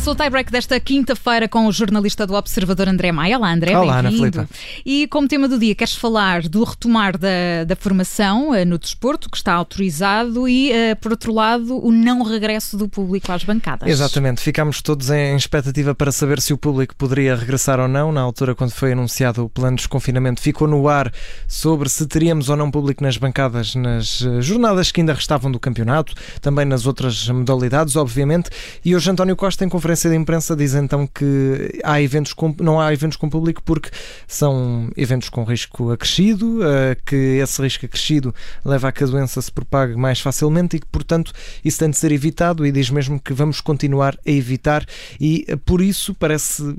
Começa o tie-break desta quinta-feira com o jornalista do Observador André Maia. Olá, André. Olá, Ana Filipe. E como tema do dia, queres falar do retomar da, da formação uh, no desporto, que está autorizado, e, uh, por outro lado, o não regresso do público às bancadas. Exatamente. Ficámos todos em expectativa para saber se o público poderia regressar ou não. Na altura, quando foi anunciado o plano de desconfinamento, ficou no ar sobre se teríamos ou não público nas bancadas nas uh, jornadas que ainda restavam do campeonato, também nas outras modalidades, obviamente. E hoje António Costa, em conferência de imprensa, diz então que há eventos com, não há eventos com público porque são eventos com risco acrescido, uh, que esse risco acrescido leva a que a doença se propague mais facilmente e que, portanto, isso tem de ser evitado e diz mesmo que vamos continuar a evitar e uh, por isso parece uh,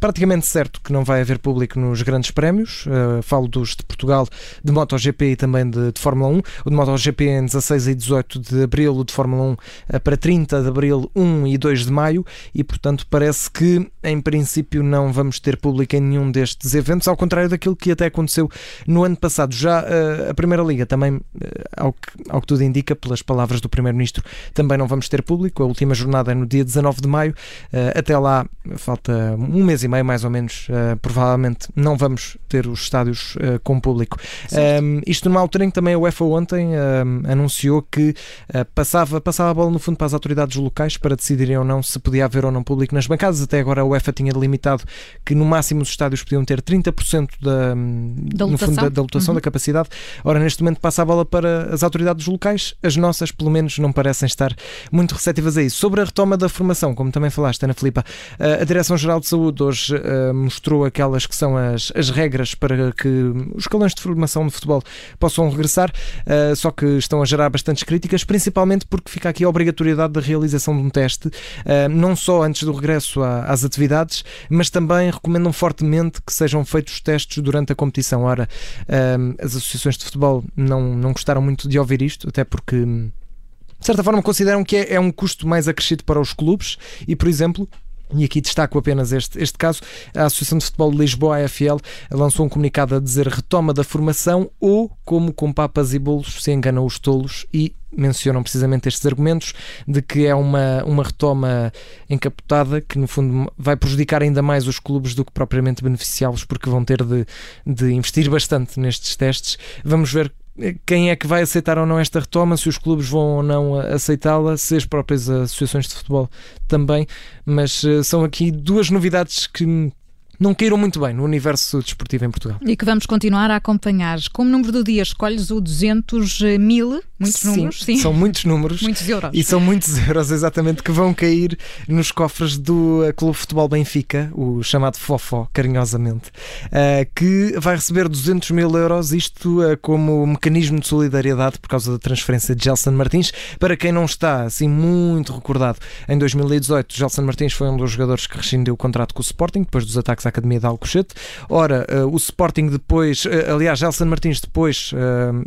praticamente certo que não vai haver público nos grandes prémios. falo dos de Portugal, de MotoGP e também de, de Fórmula 1. O de MotoGP em 16 e 18 de Abril, o de Fórmula 1 para 30 de Abril, 1 e 2 de Maio e, portanto, parece que em princípio não vamos ter público em nenhum destes eventos, ao contrário daquilo que até aconteceu no ano passado. Já uh, a Primeira Liga também, uh, ao, que, ao que tudo indica, pelas palavras do Primeiro-Ministro, também não vamos ter público. A última jornada é no dia 19 de maio. Uh, até lá falta um mês e meio, mais ou menos. provavelmente não vamos ter os estádios com público. Um, isto numa altura em que também a UEFA ontem anunciou que passava, passava a bola no fundo para as autoridades locais para decidirem ou não se podia haver ou não público nas bancadas. Até agora a UEFA tinha delimitado que no máximo os estádios podiam ter 30% da, da lotação, fundo, da, da, lotação uhum. da capacidade. Ora, neste momento passa a bola para as autoridades locais. As nossas, pelo menos, não parecem estar muito receptivas a isso. Sobre a retoma da formação, como também falaste, Ana Filipa, a Direção-Geral de Saúde hoje uh, mostrou aquelas que são as, as regras para que os escalões de formação de futebol possam regressar, uh, só que estão a gerar bastantes críticas, principalmente porque fica aqui a obrigatoriedade da realização de um teste eh, não só antes do regresso às atividades, mas também recomendam fortemente que sejam feitos testes durante a competição. Ora, eh, as associações de futebol não, não gostaram muito de ouvir isto, até porque de certa forma consideram que é, é um custo mais acrescido para os clubes e, por exemplo, e aqui destaco apenas este, este caso. A Associação de Futebol de Lisboa, AFL, lançou um comunicado a dizer retoma da formação ou como com papas e bolos se enganam os tolos e mencionam precisamente estes argumentos de que é uma, uma retoma encapotada que no fundo vai prejudicar ainda mais os clubes do que propriamente beneficiá-los porque vão ter de, de investir bastante nestes testes. Vamos ver quem é que vai aceitar ou não esta retoma, se os clubes vão ou não aceitá-la, se as próprias associações de futebol também, mas uh, são aqui duas novidades que não caíram muito bem no universo desportivo em Portugal. E que vamos continuar a acompanhar. Como número do dia, escolhes o 200 mil, muitos sim, números, sim. São muitos números. muitos euros. E são muitos euros, exatamente, que vão cair nos cofres do eh, Clube Futebol Benfica, o chamado Fofó, carinhosamente, uh, que vai receber 200 mil euros, isto uh, como mecanismo de solidariedade por causa da transferência de Gelson Martins. Para quem não está assim muito recordado, em 2018, Gelson Martins foi um dos jogadores que rescindiu o contrato com o Sporting, depois dos ataques Academia de Alcochete. Ora, o Sporting depois, aliás, Gelson Martins depois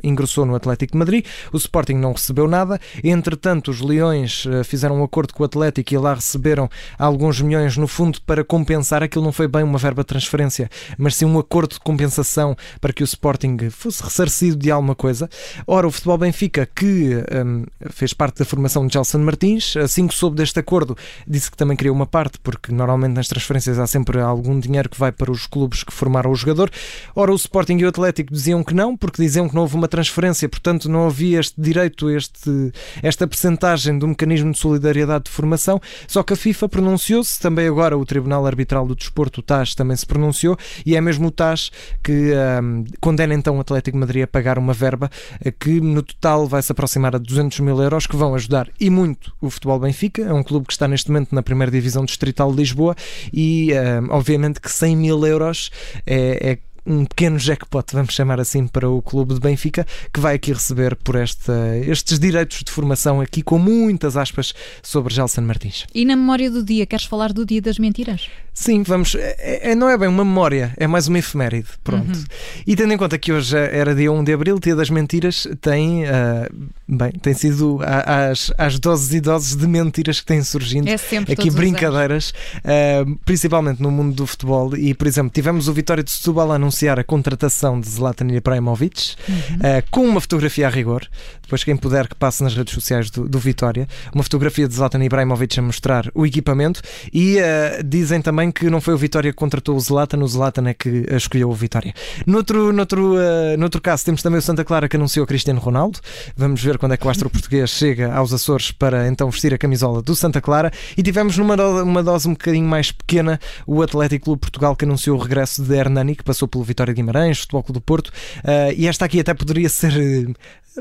ingressou no Atlético de Madrid, o Sporting não recebeu nada, entretanto os Leões fizeram um acordo com o Atlético e lá receberam alguns milhões no fundo para compensar, aquilo não foi bem uma verba de transferência, mas sim um acordo de compensação para que o Sporting fosse ressarcido de alguma coisa. Ora, o Futebol Benfica, que um, fez parte da formação de Gelson Martins, assim que soube deste acordo, disse que também queria uma parte, porque normalmente nas transferências há sempre algum dinheiro dinheiro que vai para os clubes que formaram o jogador. Ora, o Sporting e o Atlético diziam que não, porque diziam que não houve uma transferência, portanto não havia este direito, este, esta percentagem do mecanismo de solidariedade de formação. Só que a FIFA pronunciou-se, também agora o Tribunal Arbitral do Desporto, o TAS, também se pronunciou, e é mesmo o TAS que um, condena então o Atlético de Madrid a pagar uma verba eh, que no total vai se aproximar a 200 mil euros, que vão ajudar e muito o Futebol Benfica, é um clube que está neste momento na primeira divisão distrital de Lisboa e um, obviamente que 100 mil euros é, é um pequeno jackpot, vamos chamar assim, para o clube de Benfica, que vai aqui receber por esta, estes direitos de formação aqui com muitas aspas sobre Gelson Martins. E na memória do dia, queres falar do dia das mentiras? Sim, vamos. É, é, não é bem uma memória, é mais uma efeméride. Pronto. Uhum. E tendo em conta que hoje era dia 1 de abril, dia das mentiras, tem. Uh, bem, tem sido as, as doses e doses de mentiras que têm surgindo. É aqui brincadeiras, uh, principalmente no mundo do futebol. E, por exemplo, tivemos o Vitória de Setúbal a anunciar a contratação de Zlatan Ibrahimovic uhum. uh, com uma fotografia a rigor. Depois, quem puder que passe nas redes sociais do, do Vitória, uma fotografia de Zlatan Ibrahimovic a mostrar o equipamento. E dizem também que não foi o Vitória que contratou o Zlatan, o Zlatan é que escolheu o Vitória. Noutro, noutro, uh, noutro caso, temos também o Santa Clara que anunciou Cristiano Ronaldo. Vamos ver quando é que o astro português chega aos Açores para então vestir a camisola do Santa Clara. E tivemos numa uma dose um bocadinho mais pequena o Atlético Clube Portugal que anunciou o regresso de Hernani, que passou pelo Vitória de Guimarães, Futebol Clube do Porto. Uh, e esta aqui até poderia ser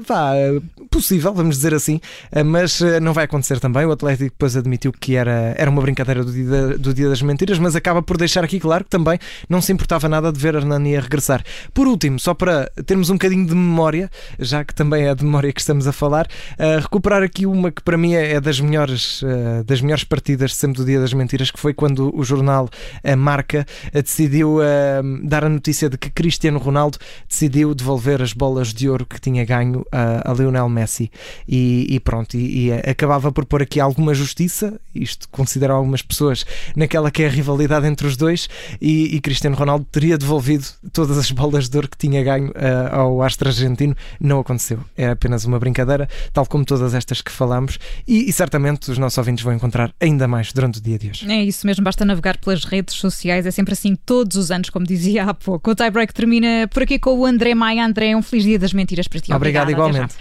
vá, possível, vamos dizer assim, eh, mas eh, não vai acontecer também. O Atlético depois admitiu que era, era uma brincadeira do dia, do dia das mentiras, mas acaba por deixar aqui claro que também não se importava nada de ver Hernani regressar. Por último, só para termos um bocadinho de memória, já que também é de memória que estamos a falar, recuperar aqui uma que para mim é, é das melhores, das melhores partidas sempre do dia das mentiras, que foi quando o jornal A Marca decidiu dar a notícia de que Cristiano Ronaldo decidiu devolver as bolas de ouro que tinha ganho a, a Lionel Messi e, e pronto, e, e, acabava por pôr aqui alguma justiça, isto considera algumas pessoas, naquela que é a rivalidade entre os dois e, e Cristiano Ronaldo teria devolvido todas as bolas de ouro que tinha ganho uh, ao astro argentino, não aconteceu, é apenas uma brincadeira, tal como todas estas que falamos e, e certamente os nossos ouvintes vão encontrar ainda mais durante o dia de hoje. É isso mesmo, basta navegar pelas redes sociais, é sempre assim todos os anos, como dizia há pouco. O tie break termina por aqui com o André Maia. André, um feliz dia das mentiras para ti. Obrigado igualmente.